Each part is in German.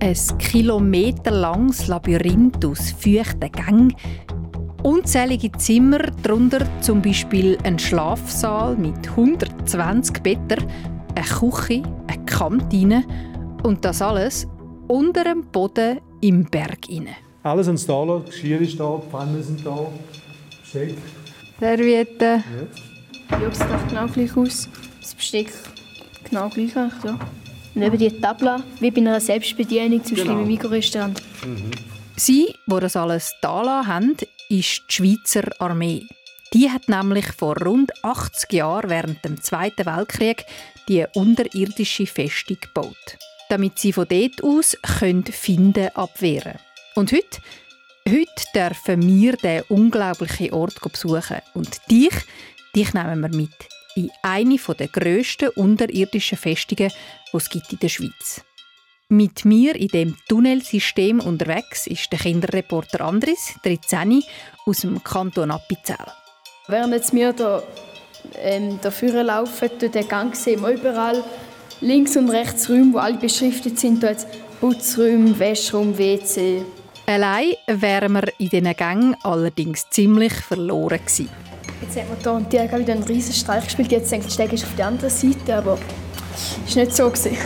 Ein kilometerlanges Labyrinth aus feuchten Gängen, unzählige Zimmer, darunter zum Beispiel ein Schlafsaal mit 120 Betten, eine Küche, eine Kantine und das alles unter dem Boden im Berg inne. Alles ans da Geschirr ist da, Pfannen sind da, Besteck. Servietten. Ja, das sieht genau gleich aus. Das Besteck genau gleich eigentlich, ja. Und eben die Tabla, wie bei einer Selbstbedienung, zum Genau. im Mikrorestaurant. Sie, die das alles da lassen haben, ist die Schweizer Armee. Die hat nämlich vor rund 80 Jahren während dem Zweiten Weltkrieg die unterirdische Festung gebaut, damit sie von dort aus können Finden abwehren Und heute, heute dürfen wir diesen unglaublichen Ort besuchen. Und dich, dich nehmen wir mit in eine der grössten unterirdischen Festungen, die es gibt in der Schweiz mit mir in dem Tunnelsystem unterwegs ist der Kinderreporter Andris, 13, aus dem Kanton Appenzell. Während jetzt wir da, ähm, da vorne laufen, durch den Gang sehen wir überall links und rechts Räume, die alle beschriftet sind. Da Putzräume, Wäschraum, WC. Allein wären wir in diesen Gängen allerdings ziemlich verloren gewesen. Jetzt hat man hier und die haben wieder einen riesen Streich gespielt. Jetzt denke ich, der Steg ist auf der anderen Seite, aber war nicht so. Gewesen.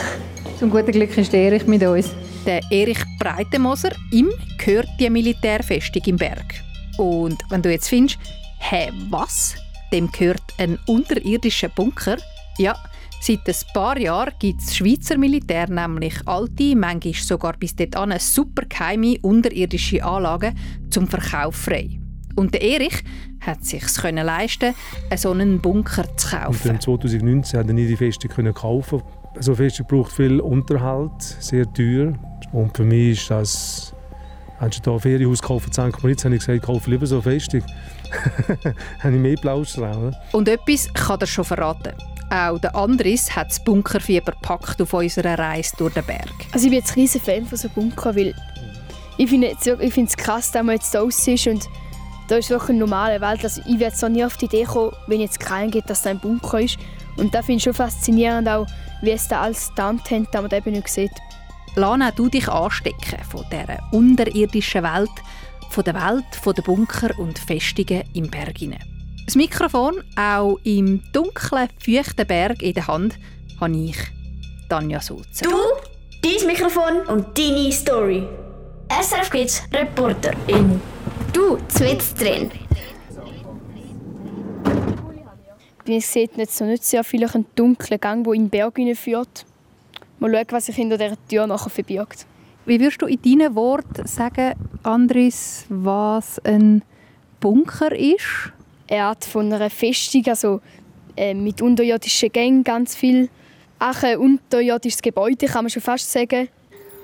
Zum guten Glück ist Erich mit uns. Der Erich Breitemoser, ihm gehört die Militärfestung im Berg. Und wenn du jetzt findest, hä, was? Dem gehört ein unterirdischer Bunker? Ja, seit ein paar Jahren gibt das Schweizer Militär nämlich alte, manchmal sogar bis dahin super geheime unterirdische Anlagen zum Verkauf frei. Und der Erich hat sich können leisten, einen solchen Bunker zu Und kaufen. dann 2019 konnte ich die Festung können kaufen. So eine Festung braucht viel Unterhalt, sehr teuer. Und für mich ist das... Hast du da ein Ferienhaus gekauft in St. Moritz, habe ich gesagt, ich kaufe lieber so eine Festung. habe ich mehr Plausch drauf. Und etwas kann er schon verraten. Auch der Andris hat das Bunkerfieber gepackt auf unserer Reise durch den Berg. Also ich bin jetzt ein riesen Fan von so Bunker, weil ich finde es ich finde es krass, dass man jetzt da ist und da ist wirklich eine normale Welt. Also ich werde so nie auf die Idee kommen, wenn jetzt keinen geht, dass da ein Bunker ist. Und da finde ich schon faszinierend auch, wie es da alles Stunt haben, dass man da eben nicht sieht. Lass auch du dich anstecken von dieser unterirdischen Welt, von der Welt von der Bunker und Festungen im Berg. hinein. Das Mikrofon, auch im dunklen, feuchten Berg in der Hand, habe ich, Tanja Sulzer. Du, dein Mikrofon und deine Story. SRF Kids Reporterin. Du, zwitz drin. Man sieht jetzt so nicht sehr viel einen dunklen Gang, der in den Berg führt. Mal schauen, was sich hinter dieser Tür nachher verbirgt. Wie würdest du in deinen Worten sagen, Andris, was ein Bunker ist? Eine Art von einer Festung, also äh, mit unterirdischen Gängen ganz viel. Auch ein unterirdisches Gebäude, kann man schon fast sagen.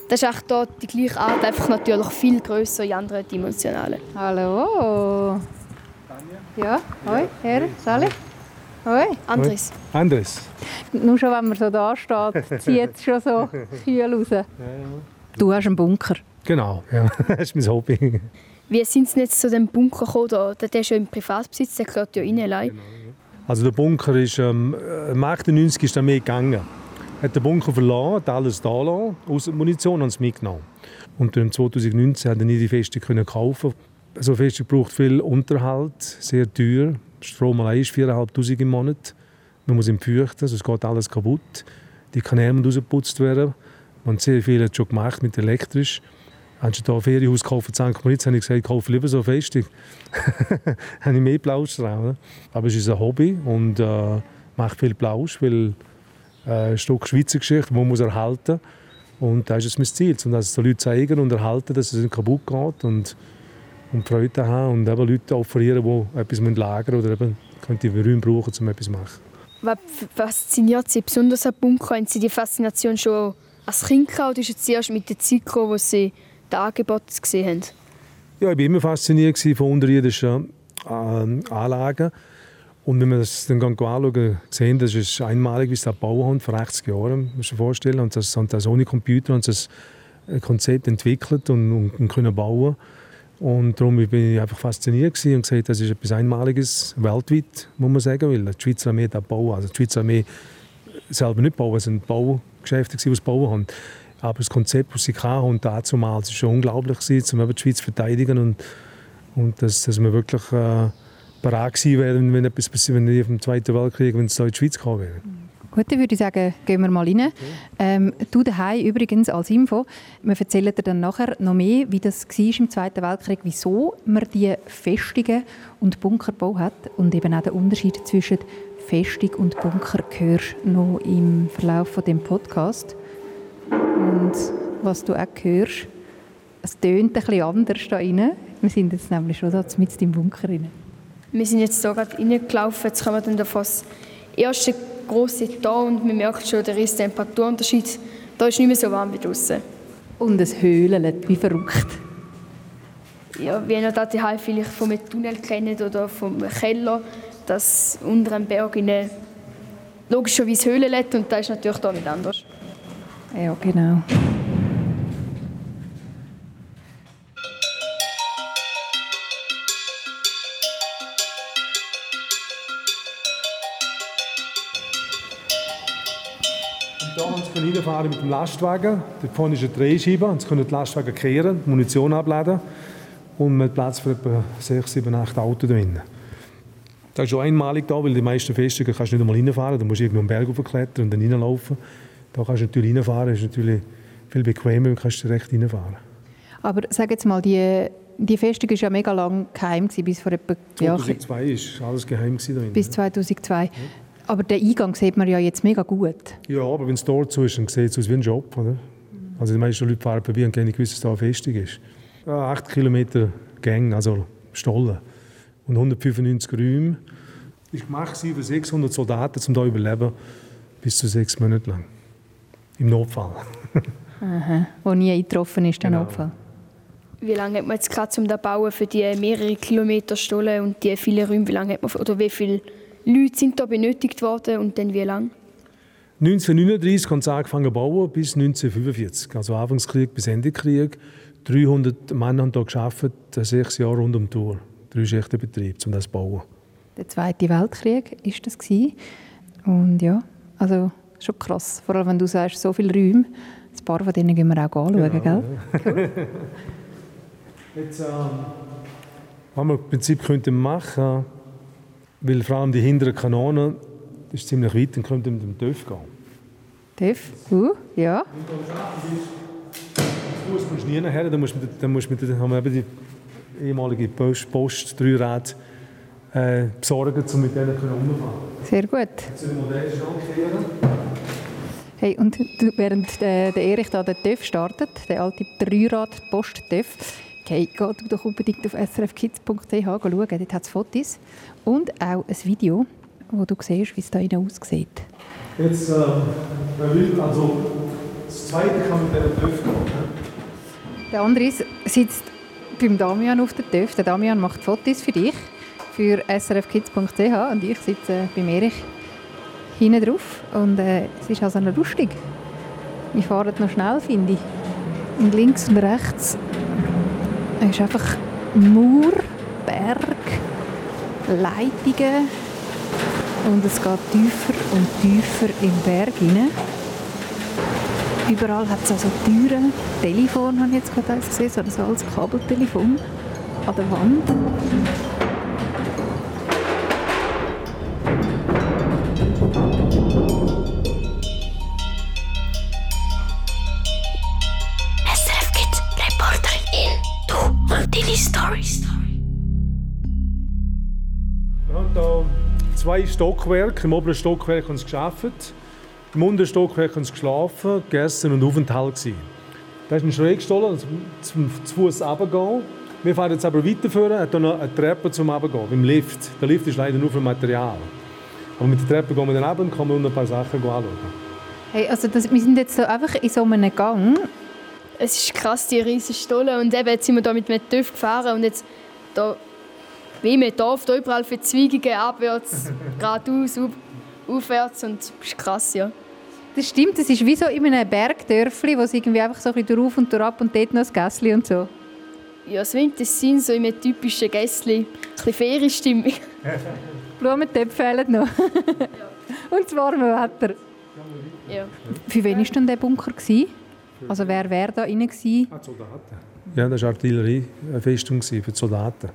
Das ist auch dort die gleiche Art, einfach natürlich viel grösser in anderen Dimensionalen. Hallo. Ja, hoi, Herr, Sally. Hoi. Andres, Andres. Nur schon, wenn man so da steht, zieht es schon so kühl raus. Du hast einen Bunker. Genau, ja. das ist mein Hobby. wie sind Sie jetzt zu dem Bunker gekommen? Der, der ist ja im Privatbesitz, der gehört ja Ihnen allein. Also der Bunker ist, ähm, im 98 ist er mehr gegangen. Hat den Bunker verlassen, alles da lassen, außer Munition, und es mitgenommen. Und dann 2019 konnte ich die Festung können kaufen. So eine Festung braucht viel Unterhalt, sehr teuer. Strom allein ist 4'500 im Monat. Man muss ihn fürchten, sonst geht alles kaputt. Die Kanäle müssen rausgeputzt werden. Man sehr viel hat schon gemacht mit elektrisch. Da ein Ferienhaus gekauft in St. Moritz, habe ich gesagt, ich kaufe lieber so eine Festung. habe ich mehr Plausch oder? Aber es ist ein Hobby und äh, macht viel Plausch, weil ein Stück Schweizer Geschichte, die man muss erhalten Und das ist es mein Ziel, um das den Leuten zeigen und erhalten, dass es nicht kaputt geht und, und Freude haben und eben Leute offerieren, die etwas lagern müssen oder eben könnte die Räume brauchen, um etwas zu machen. Was fasziniert Sie besonders am Bunker? Haben Sie die Faszination schon als Kind gehabt oder ist es erst mit der Zeit gekommen, wo Sie das Angebot gesehen haben? Ja, ich war immer fasziniert von unterirdischen ähm, Anlagen. Und wenn wir das dann anschauen, sehen, das ist einmalig, wie sie das gebaut haben, vor 80 Jahren, muss mir vorstellen. Und das, und das ohne Computer haben sie das äh, Konzept entwickelt und, und, und können bauen. Und darum bin ich einfach fasziniert und gesagt, das ist etwas Einmaliges weltweit, muss man sagen, weil die Schweizer Armee das bauen. Also die Schweizer Armee selber nicht bauen, es sind Baugeschäfte, die es bauen haben. Aber das Konzept, das sie hatten, und damals war schon unglaublich, gewesen, um die Schweiz zu verteidigen und, und dass, dass wir wirklich äh, bereit gewesen wären, wenn etwas passiert, wenn wir im Zweiten Weltkrieg, wenn es da in die Schweiz gekommen wäre. Gut, dann würde ich sagen, gehen wir mal rein. Okay. Ähm, du daheim übrigens als Info, wir erzählen dir dann nachher noch mehr, wie das war im Zweiten Weltkrieg, wieso man die Festungen und Bunker gebaut hat und eben auch den Unterschied zwischen Festung und Bunker hörst noch im Verlauf von dem Podcast. Und was du auch hörst, es tönt ein bisschen anders da rein. Wir sind jetzt nämlich schon mit im Bunker rein. Wir sind jetzt hier gerade reingelaufen, jetzt kommen wir dann auf das erste große Tor und man merkt schon, der ist Temperaturunterschied. Da ist nicht mehr so warm wie draußen. Und es höhlt wie verrückt. Ja, wie ihr das vielleicht vom Tunnel kennt oder vom Keller, dass unter einem Berg in logischerweise Höhle lädt und das ist natürlich da nicht anders. Ja, genau. Sie reinfahren mit dem Lastwagen. Dort vorne ist eine Drehscheibe. Und sie können den Lastwagen kehren, Munition abladen. Und man hat Platz für etwa 6, 7, 8 Autos drinnen. Das ist schon einmalig da, weil die meisten Festungen kannst du nicht einmal reinfahren. Da musst du irgendwo einen Berg hochklettern und dann reinlaufen. Da kannst du natürlich reinfahren. Das ist natürlich viel bequemer und kannst direkt reinfahren. Aber sag jetzt mal, die, die Festung war ja mega lang geheim, bis vor etwa... 2002 ja, war alles geheim. Drin, bis 2002. Ja. Aber den Eingang sieht man ja jetzt mega gut. Ja, aber wenn es dort so ist, dann sieht es aus wie ein Job. Oder? Also die meisten Leute fahren vorbei und gar nicht wissen, dass da eine Festung ist. Ja, 8 Kilometer Gang, also Stollen und 195 Räume. Das war gemacht für 600 Soldaten, um hier zu überleben, bis zu sechs Monate lang. Im Notfall. Aha, wo nie eingetroffen ist, der genau. Notfall. Wie lange hat man jetzt gerade zum Bauen für die mehrere Kilometer Stollen und die vielen Räume, wie lange hat man, oder wie viele Leute sind da benötigt worden und dann wie lange? 1939 haben sie angefangen zu bauen bis 1945, also Anfangskrieg bis Ende Krieg. 300 Männer haben hier gearbeitet, sechs Jahre rund um die Tour drei Schichten Betrieb, um das zu bauen. Der Zweite Weltkrieg war das. Und ja, also schon krass. Vor allem, wenn du sagst, so viele Räume. Ein paar von denen gehen wir auch anschauen, genau, gell? Cool. Jetzt, ähm, was wir im Prinzip könnten machen weil vor allem die hinteren Kanonen, das ist ziemlich weit, dann könnten wir mit dem TÜV gehen. TÜV? Uh, ja. Du musst nie nachher, dann musst du mit, dann musst du dann haben wir eben die ehemalige Post, Post Dreirad äh, besorgen, um mit denen umzufahren. Sehr gut. Hey, und während der, der Erich da den TÜV startet, der alte Dreirad-Post-TÜV, okay, geh du doch unbedingt auf srfkids.ch schauen, dort hat es Fotos und auch ein Video, wo du siehst, wie es da aussieht. Jetzt, ähm, also das zweite kann mit diesem TÜV gehen. Der andere sitzt beim Damian auf der TÜV. Der Damian macht Fotos für dich, für srfkids.ch und ich sitze bei Erich hinten drauf. Und äh, es ist also noch lustig. Wir fahren noch schnell, finde ich. Und links und rechts ist einfach Mauer, Berg, Leitungen und es geht tiefer und tiefer im Berg hinein. Überall hat es also Türen. Telefon habe ich jetzt gerade gesehen, so ein altes Kabeltelefon an der Wand. Deine Stories. Wir haben hier zwei Stockwerke. Im oberen Stockwerk haben sie gearbeitet. Im unteren Stockwerk haben sie geschlafen, gegessen und Aufenthalt. Gewesen. Da ist ein Schrägstollen zum zu Fuß runtergehen. Wir fahren jetzt aber weiterführen, hat noch eine Treppe zum Runtergehen, beim Lift. Der Lift ist leider nur für Material. Aber mit der Treppe gehen wir dann runter und können wir noch ein paar Sachen anschauen. Hey, also das, wir sind jetzt so einfach in so einem Gang. Es ist krass, die riesige Stolle. Und eben, jetzt sind wir hier mit einem TÜV gefahren und jetzt da, wie man Dorf, da überall Verzweigungen abwärts, geradeaus, aufwärts und das ist krass, ja. Das stimmt, es ist wie so in einem Bergdörfli, wo es irgendwie einfach so ein bisschen drauf und drauf und dort noch ein Gässchen und so. Ja, es das sein, so in einem typischen Gässchen. Ein bisschen Ferienstimmung. Blumentöpfe fehlen noch. und das warme Wetter. Ja. Für wen war denn der Bunker? Gewesen? Also wer wäre da rein gewesen? Ah, Soldaten. Ja, das war Artilleriefestung für die Soldaten.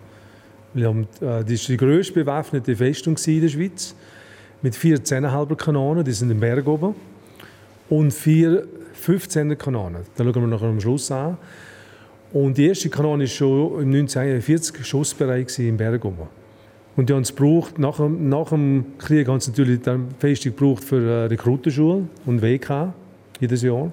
Ähm, das ist die grösste bewaffnete Festung in der Schweiz. Mit vier 10,5 Kanonen, die sind im Berg oben. Und vier 15er Kanonen. Da schauen wir nachher am Schluss an. Und die erste Kanone war schon im 1941 schussbereit im Berg oben. Und die haben es gebraucht, nach, nach dem Krieg haben sie natürlich die Festung gebraucht für äh, Rekrutenschule und WK jedes Jahr.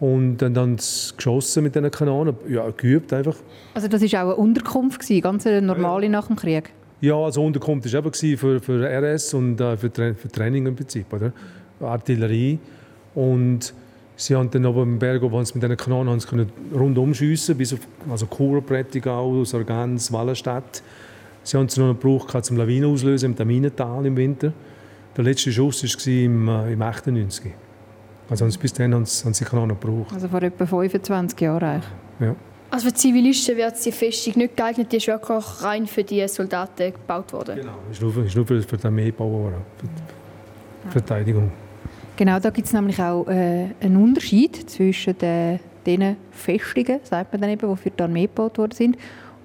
Und dann haben sie geschossen mit diesen Kanonen, ja, geübt einfach. Also das war auch eine Unterkunft, ganz eine normale nach dem Krieg? Ja, also Unterkunft war eben für, für RS und äh, für, für Training im Prinzip, oder? Artillerie. Und sie haben dann oben im Berg, wo sie mit diesen Kanonen haben sie können rundum schiessen, bis auf also Chur, Prättigau, Sargans, Wallenstadt. Sie haben es noch gebraucht zum Lawinen auslösen im Taminental im Winter. Der letzte Schuss war im, äh, im 98. Also bis dahin haben sie, haben sie Kanonen gebraucht. Also vor etwa 25 Jahren eigentlich. Ja. Also für Zivilisten wird die Festung nicht geeignet, die ist wirklich rein für die Soldaten gebaut worden. Genau, ist nur, ist nur für, für die Armee gebaut worden, für die Verteidigung. Genau, da gibt es nämlich auch äh, einen Unterschied zwischen den, den Festungen, sagt man dann eben, die für die Armee gebaut worden sind,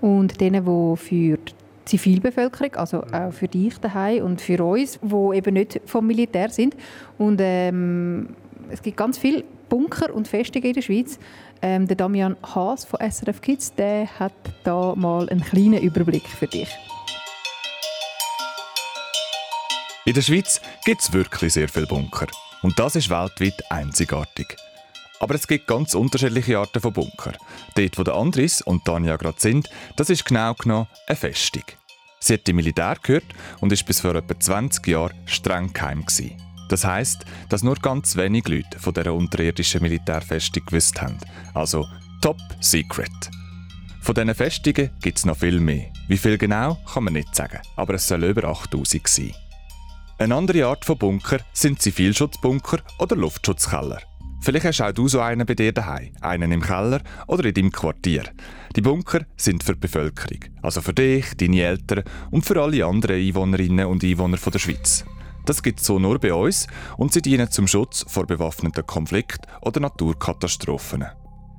und denen, die für die Zivilbevölkerung, also auch für dich daheim und für uns, die eben nicht vom Militär sind. Und ähm, es gibt ganz viele Bunker und Festungen in der Schweiz. Ähm, der Damian Haas von SRF Kids, der hat da mal einen kleinen Überblick für dich. In der Schweiz gibt es wirklich sehr viele Bunker. Und das ist weltweit einzigartig. Aber es gibt ganz unterschiedliche Arten von Bunker. Dort, wo der Andris und Tanja gerade sind, das ist genau genommen eine Festung. Sie hat im Militär gehört und ist bis vor etwa 20 Jahren streng geheim gewesen. Das heißt, dass nur ganz wenig Leute von dieser unterirdischen Militärfestung gewusst haben. Also top secret. Von diesen Festungen gibt es noch viel mehr. Wie viel genau, kann man nicht sagen, aber es soll über 8000 sein. Eine andere Art von Bunker sind Zivilschutzbunker oder Luftschutzkeller. Vielleicht hast auch du so einen bei dir daheim, einen im Keller oder in deinem Quartier. Die Bunker sind für die Bevölkerung, also für dich, deine Eltern und für alle anderen Einwohnerinnen und Einwohner der Schweiz. Das gibt es so nur bei uns und sie dienen zum Schutz vor bewaffneten Konflikten oder Naturkatastrophen.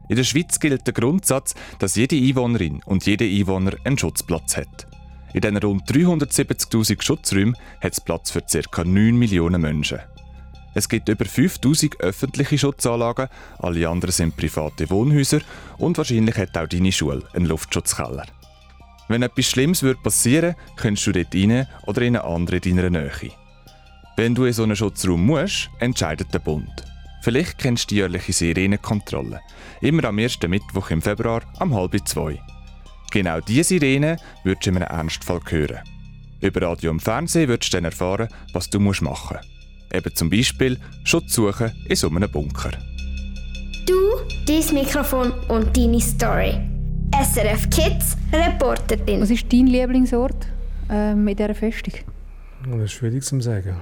In der Schweiz gilt der Grundsatz, dass jede Einwohnerin und jeder Einwohner einen Schutzplatz hat. In diesen rund 370.000 Schutzräumen hat es Platz für ca. 9 Millionen Menschen. Es gibt über 5000 öffentliche Schutzanlagen, alle anderen sind private Wohnhäuser und wahrscheinlich hat auch deine Schule einen Luftschutzkeller. Wenn etwas Schlimmes passieren würde, könntest du dort rein oder in eine andere in deiner Nähe. Wenn du in so einen Schutzraum musst, entscheidet der Bund. Vielleicht kennst du die jährliche Sirenenkontrolle. Immer am ersten Mittwoch im Februar um halb zwei. Genau diese Sirene würdest du in einem Ernstfall hören. Über Radio und Fernsehen würdest du dann erfahren, was du machen musst. Eben zum Beispiel Schutz suchen in so einem Bunker. Du, dein Mikrofon und deine Story. SRF Kids, Reporterin. Was ist dein Lieblingsort ähm, in dieser Festung? Das ist schwierig zu sagen.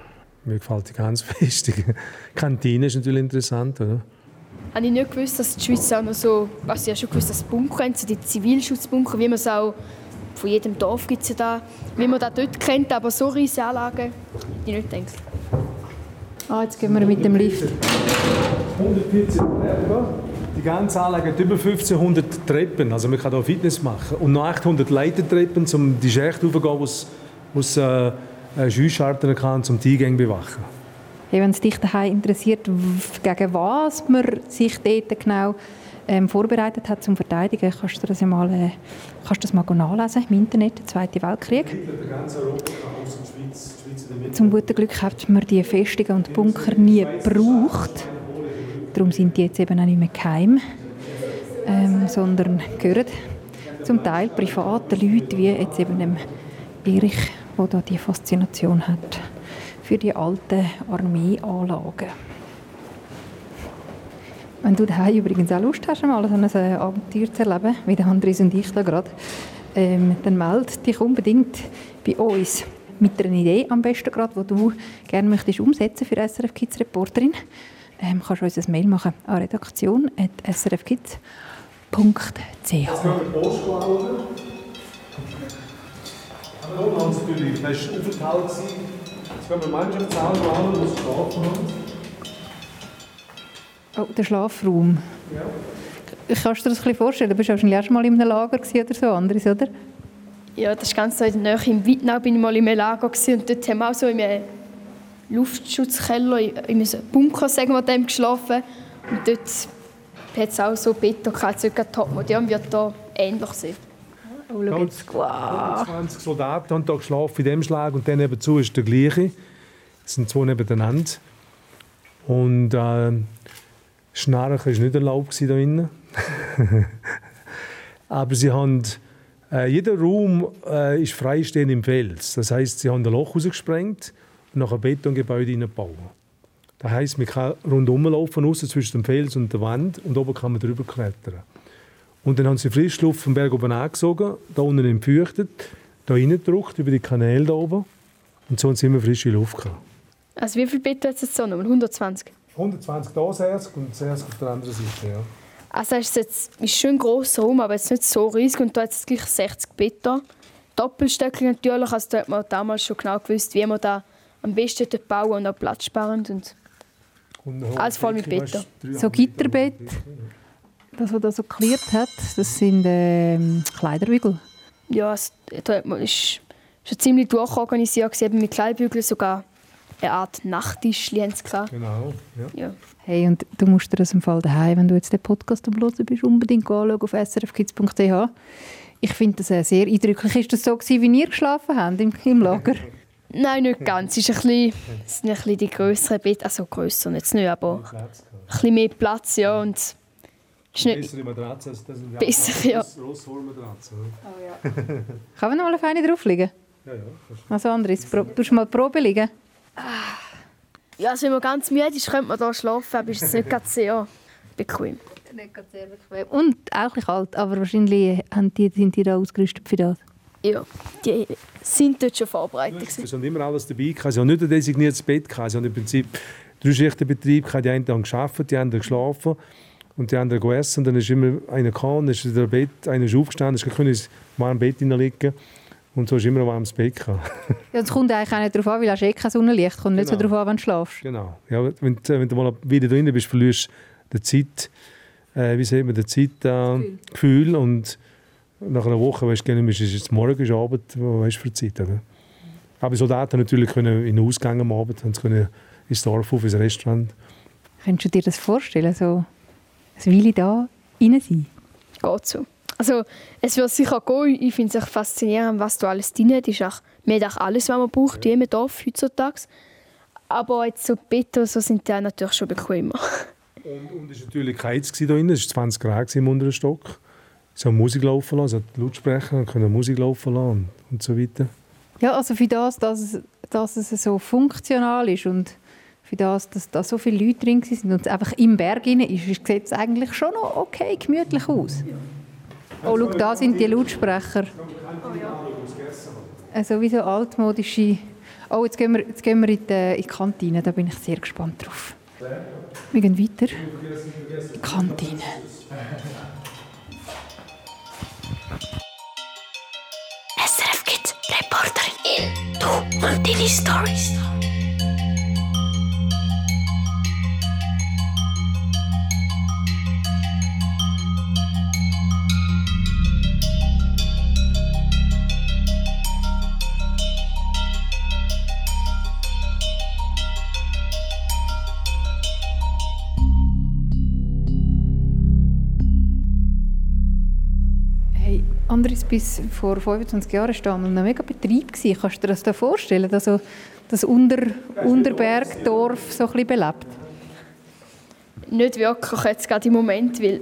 Mir gefällt die ganz fest. Die Kantine ist natürlich interessant, oder? Habe ich nicht gewusst, dass die Schweiz auch noch so, also ich habe schon gewusst, dass Bunker haben, so die Zivilschutzbunker, wie man es auch von jedem Dorf gibt es ja da, wie man das dort kennt, aber so riesige Anlagen, die nicht gedacht. Ah, jetzt gehen wir mit dem Lift. 114 Treppen. Die ganze Anlage hat über 1500 Treppen, also man kann hier Fitness machen. Und noch 800 Leitertreppen, um die Schächte hochzugehen, wo es äh, Scheuscharten kann, um die Eingänge bewachen. Hey, wenn es dich daheim interessiert, gegen was man sich dort genau ähm, vorbereitet hat zum Verteidigen, kannst du das ja mal, äh, kannst das mal nachlesen im Internet, der Zweite Weltkrieg. Zum guten Glück hat man die Festungen und Bunker nie gebraucht. Darum sind die jetzt eben auch nicht mehr geheim, ähm, sondern gehören zum Teil privaten Leuten, wie jetzt eben dem Erich wo da die Faszination hat für die alten Armeeanlagen. Wenn du daheim übrigens auch Lust hast, mal so ein äh, Abenteuer zu erleben, wie der Andres und ich da gerade, ähm, dann melde dich unbedingt bei uns mit einer Idee am besten gerade, die du gerne möchtest umsetzen für SRF Kids Reporterin. Ähm, kannst du uns ein Mail machen an redaktion.srfkids.ch. Sie natürlich, das war Aufenthalt. Jetzt gehen wir an, wo Sie geschlafen haben. Oh, der Schlafraum. Ja. Kannst du dir das ein bisschen vorstellen? Du warst wahrscheinlich erst mal in einem Lager oder so, anderes, oder? Ja, das ist ganz so in der Nähe. Im Wittnau bin ich mal in einem Lager und dort haben wir auch so in einem Luftschutzkeller, in einem Bunker sagen wir dem, geschlafen. Und dort hat es auch so Beton gehabt, so topmodern wird da ähnlich sein. Oh, schau jetzt. Wow. 20 Soldaten haben hier geschlafen in dem Schlag und dann nebenzu ist der gleiche. Es sind zwei nebeneinander. Und äh, Schnarchen war nicht erlaubt hier innen. Aber sie haben, äh, jeder Raum äh, ist freistehend im Fels. Das heißt, sie haben ein Loch rausgesprengt und nach einem Betongebäude hineingebaut. Das heisst, man kann rundherum laufen, zwischen dem Fels und der Wand und oben kann man drüber klettern. Und dann haben sie Frischluft vom Berg oben angesogen, da unten entfeuchtet, da reingedrückt über die Kanäle da oben und so haben sie immer frische Luft gehabt. Also wie viele Betten hat es so noch? 120? 120 da 60 und 60 auf der anderen Seite, ja. Also es ist jetzt ist schon ein grosser Raum, aber jetzt nicht so riesig und da hat es gleich 60 Betten. Doppelstöckig natürlich, also da hat man damals schon genau gewusst, wie man da am besten bauen und auch platzsparend und alles voll mit Betten. So Gitterbett, das, was da so geklärt hat, das sind ähm, Kleiderbügel. Ja, es, da hat man, ist schon ziemlich durchorganisiert, eben mit Kleiderbügeln sogar eine Art Nachttisch. Genau, ja. ja. Hey, und du musst dir das im Fall daheim, wenn du jetzt den Podcast am Hören bist, unbedingt anschauen auf srfkids.ch. Ich finde das äh, sehr eindrücklich. Ist das so gewesen, wie ihr geschlafen habt im, im Lager? Nein, nicht ganz. Es, ist ein bisschen, es sind ein bisschen die grösseren Betten, also grösser jetzt nicht, aber ein bisschen mehr Platz, ja. Und nicht bessere Matratze, das sind besser, ja. Rosswollmatratze. Oh, ja. Kann man noch mal eine feine drauflegen? Ja, ja. Also Andres, pro, du mal Probe liegen? Ja, also wenn man ganz müde ist, könnte man hier schlafen, aber ist es nicht ganz sehr bequem. Nicht ganz sehr bequem. Und auch ein kalt, aber wahrscheinlich die, sind die da ausgerüstet für das. Ja, die sind dort schon vorbereitet. Sie haben immer alles dabei. Sie haben nicht ein designiertes Bett. Sie haben im Prinzip drei Schichtenbetrieb. Die einen haben gearbeitet, die anderen geschlafen und die anderen gegessen. Und dann ist immer einer gekommen, dann ist der Bett, einer ist aufgestanden, ist können in warmes Bett liegen. Und so ist immer ein warmes Bett. ja, es kommt eigentlich auch nicht darauf an, weil es eh kein Sonnenlicht kommt. Genau. nicht so genau. darauf an, wenn du schlafst. Genau. Ja, wenn, wenn du mal wieder drin bist, verlierst du die Zeit, äh, wie sagt man, die Zeitgefühl. Äh, Gefühl. Und nach einer Woche weißt du ist es jetzt morgen, ist Abend, was hast du für Zeit. Oder? Aber Soldaten natürlich können in den Ausgang am Abend, haben können ins Dorf auf, ins Restaurant. Könntest du dir das vorstellen, so ein Weile da rein sein? Geht so. Also es wird sicher gehen. Ich finde es faszinierend, was da alles drin ist. Auch, man hat auch alles, was man braucht, wie im Dorf heutzutage. Aber jetzt so Beton so sind die natürlich schon bequemer. Und, und es war natürlich geheizt hier drin. Es war 20 Grad im unteren Stock. Sie haben Musik laufen lassen, sie Lautsprecher, können Musik laufen lassen und, und so weiter. Ja, also für das, dass es, dass es so funktional ist und für das, dass da so viele Leute drin sind und es einfach im Berg ist, sieht es eigentlich schon noch okay gemütlich aus. Oh, schau, da sind die Lautsprecher. Oh, ja. Sowieso altmodische... Oh, jetzt gehen wir, jetzt gehen wir in, die, in die Kantine, da bin ich sehr gespannt drauf. Wir gehen weiter. Die Kantine. SRF Kids Reporterin in Du und deine Stories. Andres bis vor 25 Jahren stand und ein mega Betrieb. Kannst du dir das da vorstellen, dass so das Unter Unterbergdorf so ein bisschen belebt? Nicht wirklich jetzt gerade im Moment, weil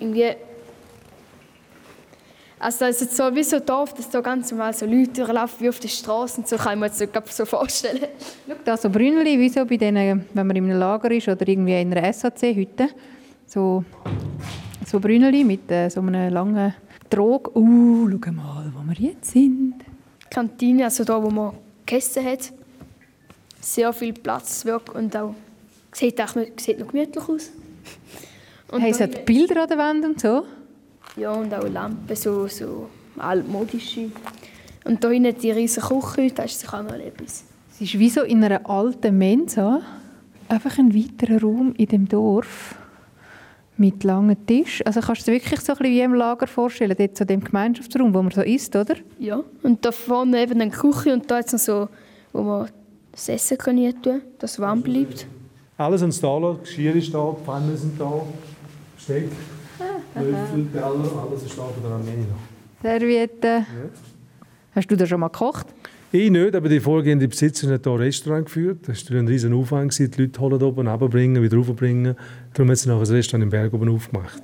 irgendwie also das ist jetzt so wie so ein Dorf, dass da ganz normal so Leute durchlaufen wie auf der Straße so kann ich mir jetzt nicht so vorstellen. Schau da so Brünneli, wie so bei denen, wenn man in einem Lager ist oder irgendwie in einer SAC-Hütte. So, so Brünneli mit äh, so einem langen Trog. Uh, schau mal, wo wir jetzt sind. Die Kantine, also da, wo man gegessen hat. Sehr viel Platz und auch sieht, auch, sieht noch gemütlich aus. Und hey, es hat Bilder an der Wand und so? Ja, und auch Lampen, so, so altmodische. Und hier hinten die riesige Küche, da ist sicher noch etwas. Es ist wie so in einer alten Mensa, einfach ein weiterer Raum in dem Dorf. Mit langen Tisch. Also kannst du dir wirklich so ein bisschen wie im Lager vorstellen, dort zu dem Gemeinschaftsraum, wo man so isst, oder? Ja. Und da vorne eben eine Küche und da jetzt noch so, wo man das Essen können tun, dass es warm bleibt. Alles an da, Geschirr ist da, Pfannen sind da, Steck, Löffel, Teller, alles ist da von der Armee. Servietten. Hast du da schon mal gekocht? Ich nicht, aber die vorgehende Besitzer hat hier ein Restaurant geführt. Das war ein riesen Aufwand. Die Leute holen oben runterbringen, wieder raufbringen. Darum hat sie nachher ein Restaurant im Berg oben aufgemacht.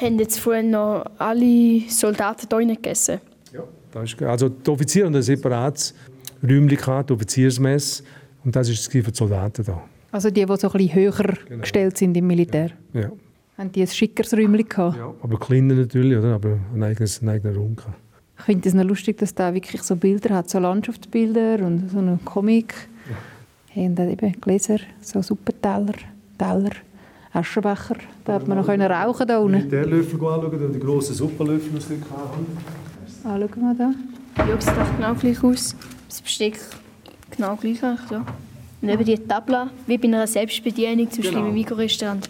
Haben jetzt vorhin noch alle Soldaten hier gegessen? Ja, das ist, also die Offiziere haben ein separates Räumchen gehabt, die Offiziersmesse. Und das ist das für die Soldaten da. Also die, die so ein bisschen höher gestellt sind im Militär. Ja, Haben die ein schickeres Räumchen gehabt? ja. aber kleiner natürlich, oder? aber ein eigenes, einen eigenen Raum gehabt. Ich finde es noch lustig, dass da wirklich so Bilder hat, so Landschaftsbilder und so einen Comic. Ja. Und dann eben Gläser, so Suppenteller, Teller, Aschenbecher. Da hat man noch können rauchen da unten. Den Löffel anschauen, die grossen Suppenlöffel, die sie hatten. Ah, schauen wir da. Ja, das sieht genau gleich aus. Das Besteck genau gleich. eigentlich, Ja. Und eben die Tabla, wie bei einer Selbstbedienung, zum Beispiel Genau. im Mikrorestaurant.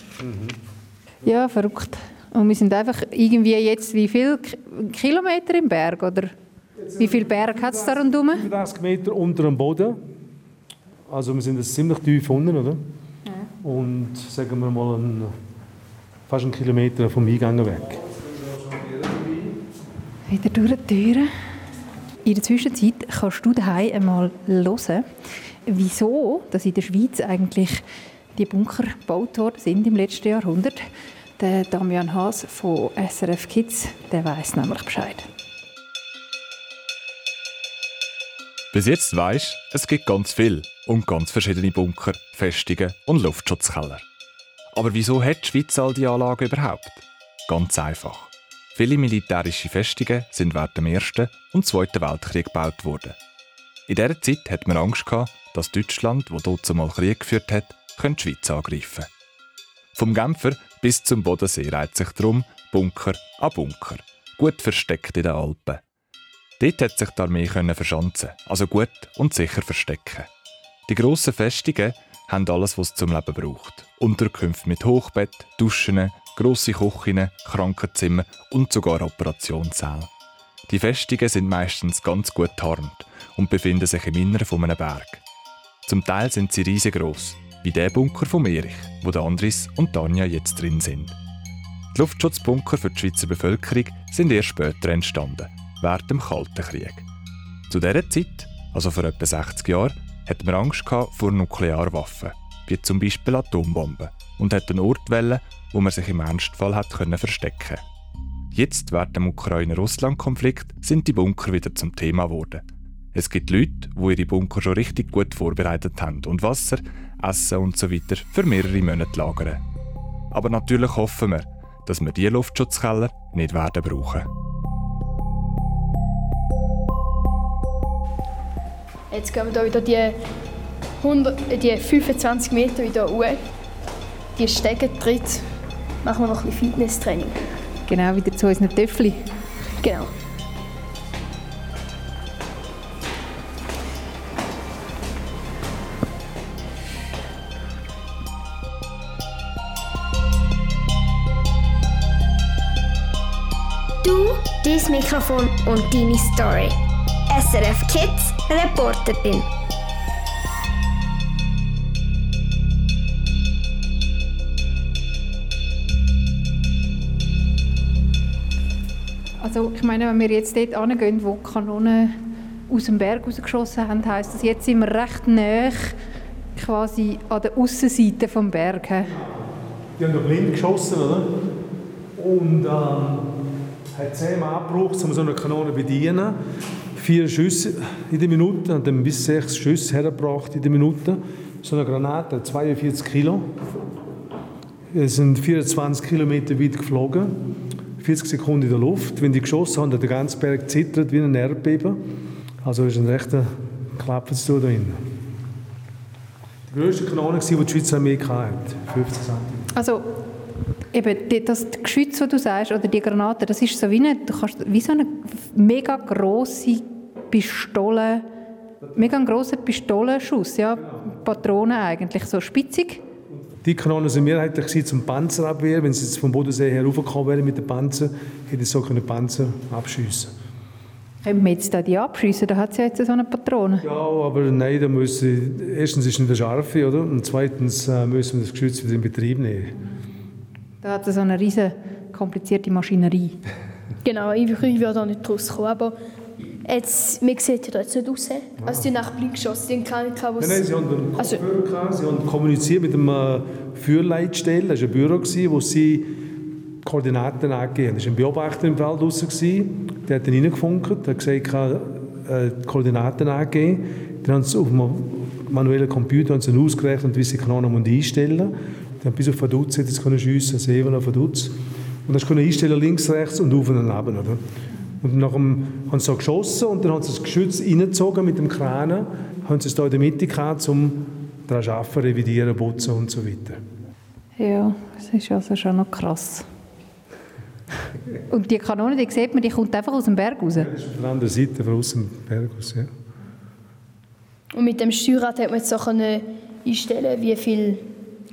Ja, verrückt. Und wir sind einfach irgendwie jetzt wie viele Ki- Kilometer im Berg, oder? Wie viel Berg hat es da rundherum? 85 Meter unter dem Boden. Also wir sind jetzt ziemlich tief unten, oder? Und sagen wir mal ein, fast einen Kilometer vom Eingang weg. Wieder durch die Türen. In der Zwischenzeit kannst du daheim einmal hören, wieso dass in der Schweiz eigentlich die Bunker gebaut worden sind im letzten Jahrhundert. Der Damian Haas von SRF Kids, der weiß nämlich Bescheid. Bis jetzt weisst es gibt ganz viel und ganz verschiedene Bunker, Festungen und Luftschutzkeller. Aber wieso hat die Schweiz all diese Anlagen überhaupt? Ganz einfach. Viele militärische Festungen sind während dem Ersten und Zweiten Weltkrieg gebaut worden. In dieser Zeit hat man Angst gehabt, dass Deutschland, wo dort mal Krieg geführt hat, könnte die Schweiz angreifen. Vom Genfer bis zum Bodensee reiht sich darum Bunker an Bunker, gut versteckt in den Alpen. Dort hat sich die Armee verschanzen, also gut und sicher verstecken. Die grossen Festungen haben alles, was es zum Leben braucht. Unterkünfte mit Hochbett, Duschen, grosse Küchen, Krankenzimmer und sogar Operationssäle. Die Festungen sind meistens ganz gut getarnt und befinden sich im Inneren von einem Berg. Zum Teil sind sie riesengroß, wie der Bunker von Erich, wo Andris und Tanja jetzt drin sind. Die Luftschutzbunker für die Schweizer Bevölkerung sind erst später entstanden, während dem Kalten Krieg. Zu dieser Zeit, also vor etwa 60 Jahren, hat man Angst vor Nuklearwaffen, wie zum Beispiel Atombomben, und hat einen Ort wählen, wo man sich im Ernstfall hat können verstecken. Jetzt, während dem Ukraine-Russland-Konflikt, sind die Bunker wieder zum Thema geworden. Es gibt Leute, die ihre Bunker schon richtig gut vorbereitet haben und Wasser, Essen und so für mehrere Monate lagern. Aber natürlich hoffen wir, dass wir diese Luftschutzkeller nicht werden brauchen. Jetzt gehen wir hier wieder die, 100, äh, die 25 Meter wieder hoch. Die Stege tritt. Machen wir noch ein bisschen Fitnesstraining. Genau wieder zu unseren Töffli. Genau. Du, dein Mikrofon und deine Story. SRF Kids Reporterin. Also ich meine, wenn wir jetzt dort hingehen, wo die Kanonen aus dem Berg rausgeschossen haben, heisst das, jetzt sind wir recht nah quasi an der Aussenseite des Berges. Die haben da blind geschossen, oder? Und ähm, hat zehn Mann gebraucht, um so eine Kanone zu bedienen. Vier Schüsse in der Minute, und dann bis sechs Schüsse hergebracht in der Minute. So eine Granate, 42 Kilo. Wir sind 24 Kilometer weit geflogen, 40 Sekunden in der Luft. Wenn die geschossen haben, hat der ganze Berg zittert wie ein Erdbeben. Also ist ein rechter Klappe zu da drin. Die grösste Kanone, die die Schweizer Armee hatte, 50 cm. Also eben die- das Geschütz, das du sagst, oder die Granate, das ist so wie, eine, kannst, wie so eine mega grosse Pistole, mega ein grosser Pistolenschuss, ja, Patronen eigentlich, so spitzig. Die Kanonen sind mehrheitlich zum Panzerabwehr. Wenn sie jetzt vom Bodensee her raufgekommen wären mit den Panzer, hätte sie so können Panzer abschiessen können wir jetzt da die abschiessen? Da hat es ja jetzt so eine Patrone. Ja, aber nein, da müssen, erstens ist es nicht eine scharfe, oder? Und zweitens äh, müssen wir das Geschütz wieder in Betrieb nehmen. Da hat es so eine riesige komplizierte Maschinerie. Genau, ich, ich würde da nicht draus kommen, aber Jetzt, man sieht ja jetzt nicht aus. Also die nach blind geschossen, die haben keine Nein, nein, sie haben einen also, gehabt, sie haben kommuniziert mit einem äh, Führleitstelle, das war ein Büro, wo sie Koordinaten angegeben haben. Da war ein Beobachter im Feld draussen, der hat dann reingefunkt, hat gesagt, äh, die Koordinaten angegeben. Dann haben sie auf dem manuellen Computer haben sie ausgerechnet, wie sie die Kanonen einstellen müssen. Dann bis auf Verdutz hätte sie schiessen, also eben auf Verdutz. Und dann konnte einstellen links, rechts und auf und neben. Oder? Und nach dem, haben sie so geschossen und dann haben sie das Geschütz reingezogen mit dem Kran, haben sie es hier in der Mitte gehabt, um daran zu arbeiten, revidieren, putzen und so weiter. Ja, das ist also schon noch krass. Und die Kanone, die sieht man, die kommt einfach aus dem Berg raus? Ja, das ist von der anderen Seite, von aus dem Berg raus, ja. Und mit dem Steuerrad hat man jetzt auch einstellen wie viel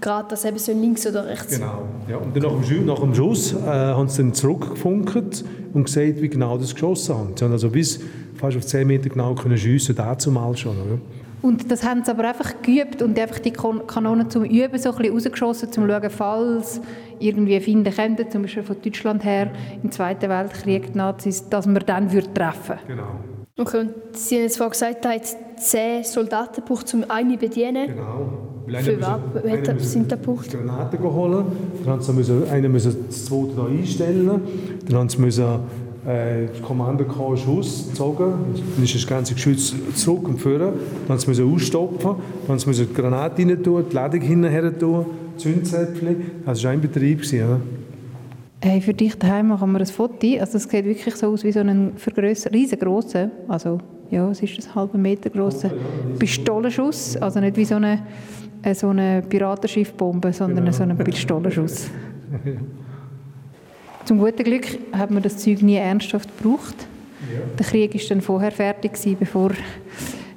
Grad das eben so links oder rechts. Genau. Ja, und dann nach dem, nach dem Schuss äh, haben sie dann zurückgefunkt und gesagt, wie genau das geschossen haben. Sie haben also bis fast auf 10 Meter genau können schiessen, dazu mal schon. Oder? Und das haben sie aber einfach geübt und einfach die Kanonen zum Üben so ein bisschen rausgeschossen, zum schauen, falls irgendwie finden könnten, zum Beispiel von Deutschland her im Zweiten Weltkrieg die Nazis, dass man dann würde treffen Genau. Okay, und Sie haben jetzt vorhin gesagt, da hat zehn Soldaten gebraucht, um eine zu bedienen. Genau. Für was sind da gebraucht? Granaten geholt, dann haben sie einen müssen das zweite hier einstellen, dann haben sie müssen äh, das Kommando einen Schuss gezogen, dann ist das ganze Geschütz zurück und vorne, dann haben sie ausstopfen, dann haben sie die Granate rein tun, die Ladung hinterher tun, Zündzäpfchen, das war ein Betrieb. Gewesen, Hey, für dich daheim machen wir ein Foto. Also es sieht wirklich so aus wie so ein riesengroßer, also ja, es ist ein halber Meter grosser Pistolenschuss, also nicht wie so eine, so eine Piratenschiffbombe, sondern genau. so ein Pistolenschuss. Zum guten Glück hat man das Zeug nie ernsthaft gebraucht. Ja. Der Krieg war dann vorher fertig, gewesen, bevor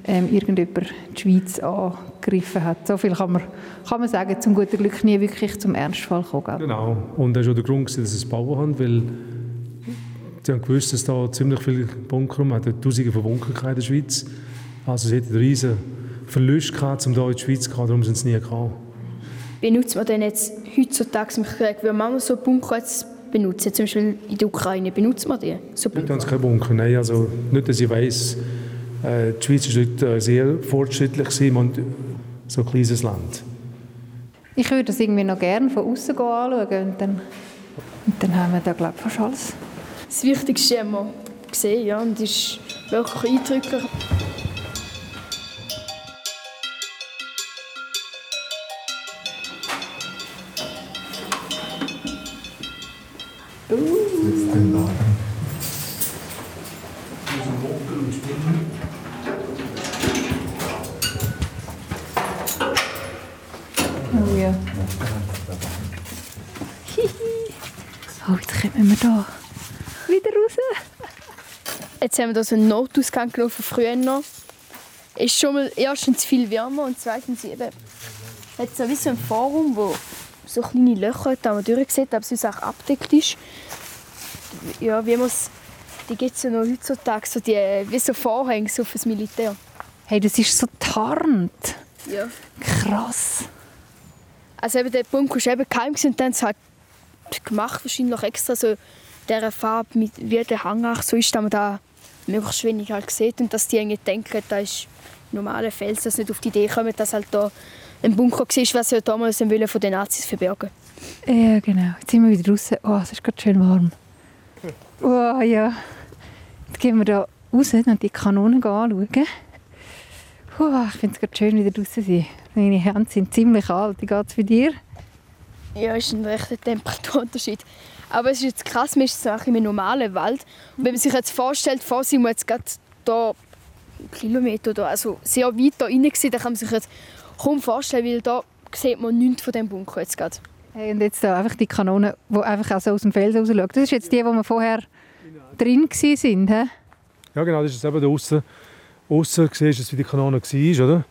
ähm, irgendjemand die Schweiz angegriffen hat. So viel kann man, kann man sagen, zum guten Glück nie wirklich zum Ernstfall gekommen. Genau, und das war auch der Grund, dass sie es bauen haben, weil sie haben gewusst, dass da ziemlich viele Bunker haben. Es tausende von Bunkern in der Schweiz. Also sie hatten einen riesen Verlust gehabt, um hier in die Schweiz zu kommen, darum sind sie nie gekommen. Benutzt man denn jetzt heutzutage im Krieg, wie man so Bunker jetzt benutzen, zum Beispiel in der Ukraine, benutzt man die? So Bunker? Nicht keine Bunker, nein, also nicht, dass ich weiss. Äh, die Schweiz ist heute sehr fortschrittlich und so ein kleines Land. Ich würde das irgendwie noch gerne von außen anschauen und dann, und dann haben wir da glaube ich fast alles. Das Wichtigste haben wir gesehen ja, und ist wirklich eindrücklich. Jetzt haben wir da so einen Notausgang genommen von früher noch. Ist schon mal erstens viel wärmer und zweitens eben hat so wie so ein Forum, wo so kleine Löcher hat, da man durchsieht, aber es auch abdeckt ist. Ja, wie man die gibt es ja noch heutzutage, so die, wie so Vorhänge so fürs Militär. Hey, das ist so tarnt. Ja. Krass. Also eben der Bunker war eben geheim und dann sie halt gemacht, wahrscheinlich extra so dieser Farbe, mit, wie der Hang so ist, dass man da möglichst wenig halt sieht und dass die irgendwie denken, da ist normaler Fels, dass nicht auf die Idee kommen, dass halt da ein Bunker war, was sie damals von den Nazis verbergen Ja, genau. Jetzt sind wir wieder draußen. Oh, es ist gerade schön warm. Oh, ja. Jetzt gehen wir da raus und die Kanonen anschauen. Oh, ich finde es gerade schön, wieder draußen sein. Meine Hände sind ziemlich kalt. Wie geht es bei dir? Ja, es ist ein rechter Temperaturunterschied. Aber es ist jetzt krass, man ist so im normalen Wald. Und wenn man sich jetzt vorstellt, vor sind wir jetzt gerade hier Kilometer oder also sehr weit da rein gewesen, dann kann man sich jetzt kaum vorstellen, weil da sieht man nichts von dem Bunker jetzt gerade. Hey, und jetzt da einfach die Kanone, die einfach also aus dem Felsen rausschauen. Das ist jetzt die, wo wir vorher drin waren, he? Ja genau, das ist eben da außen. Außen siehst du, wie die Kanone war, oder?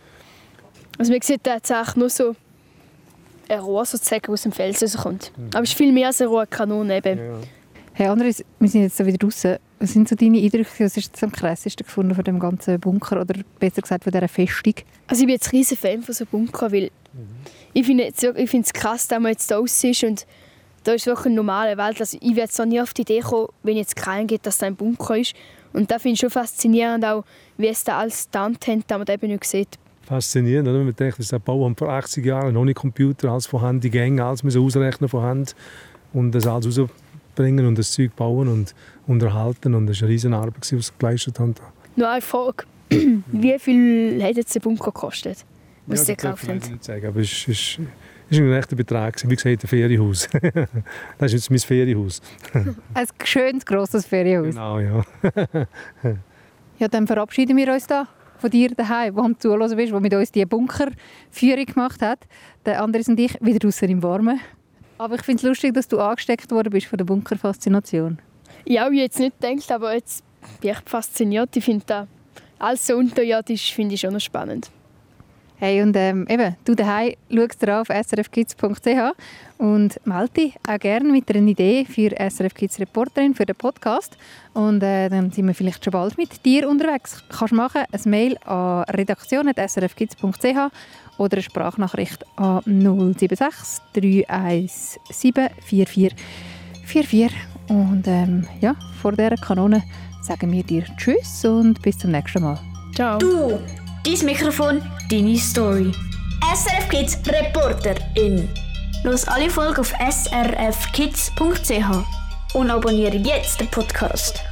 Also man sieht tatsächlich nur so ein Rohr sozusagen aus dem Fels rauskommt. Aber es ist viel mehr als eine Rohrkanone eben. Ja. Herr Andres, wir sind jetzt so wieder draußen. Was sind so deine Eindrücke? Was ist am krassesten gefunden von dem ganzen Bunker oder besser gesagt von dieser Festung? Also ich bin jetzt ein riesen Fan von so Bunker, weil ich finde es ich finde es krass, dass man jetzt da raus ist und da ist wirklich eine normale Welt. Also ich werde so nie auf die Idee kommen, wenn jetzt keinen geht, dass da ein Bunker ist. Und da finde ich schon faszinierend, auch, wie es da alles Stand hat, dass man das eben nicht sieht. Faszinierend, oder? Man denkt, das ist ein Bauern vor 80 Jahren, noch nicht Computer, alles von Hand, die Gänge, alles müssen ausrechnen von Hand und das alles rausbringen und das Zeug bauen und unterhalten und das war eine riesen Arbeit, die sie geleistet haben. Nur eine Frage, wie viel hat jetzt der Bunker gekostet, was sie das gekauft darf ich haben? leider nicht sagen, aber es ist, ist, ist ein rechter Betrag. Wie gesagt, ein Ferienhaus. das ist jetzt mein Ferienhaus. Ein schönes, grosses Ferienhaus. Genau, ja. Ja, dann verabschieden wir uns da von dir daheim, wo am Zuhören bist, wo mit uns die Bunkerführung gemacht hat. Der Andres und ich wieder draußen im Warmen. Aber ich finde es lustig, dass du angesteckt worden bist von der Bunkerfaszination. Ja, ich jetzt nicht gedacht, aber jetzt bin ich fasziniert. Ich finde das alles so unterirdisch finde ich schon spannend. Hey, und ähm, eben, du daheim schaust dir auf srfkids.ch und melde dich auch gerne mit einer Idee für SRF Kids Reporterin für den Podcast. Und äh, dann sind wir vielleicht schon bald mit dir unterwegs. Kannst machen ein Mail an redaktion.srfkids.ch oder eine Sprachnachricht an 076 317 44 44. Und ähm, ja, vor dieser Kanone sagen wir dir Tschüss und bis zum nächsten Mal. Ciao. Du, dein Mikrofon, deine Story. SRF Kids Reporterin. Los alle Folgen auf srfkids.ch und abonniere jetzt den Podcast.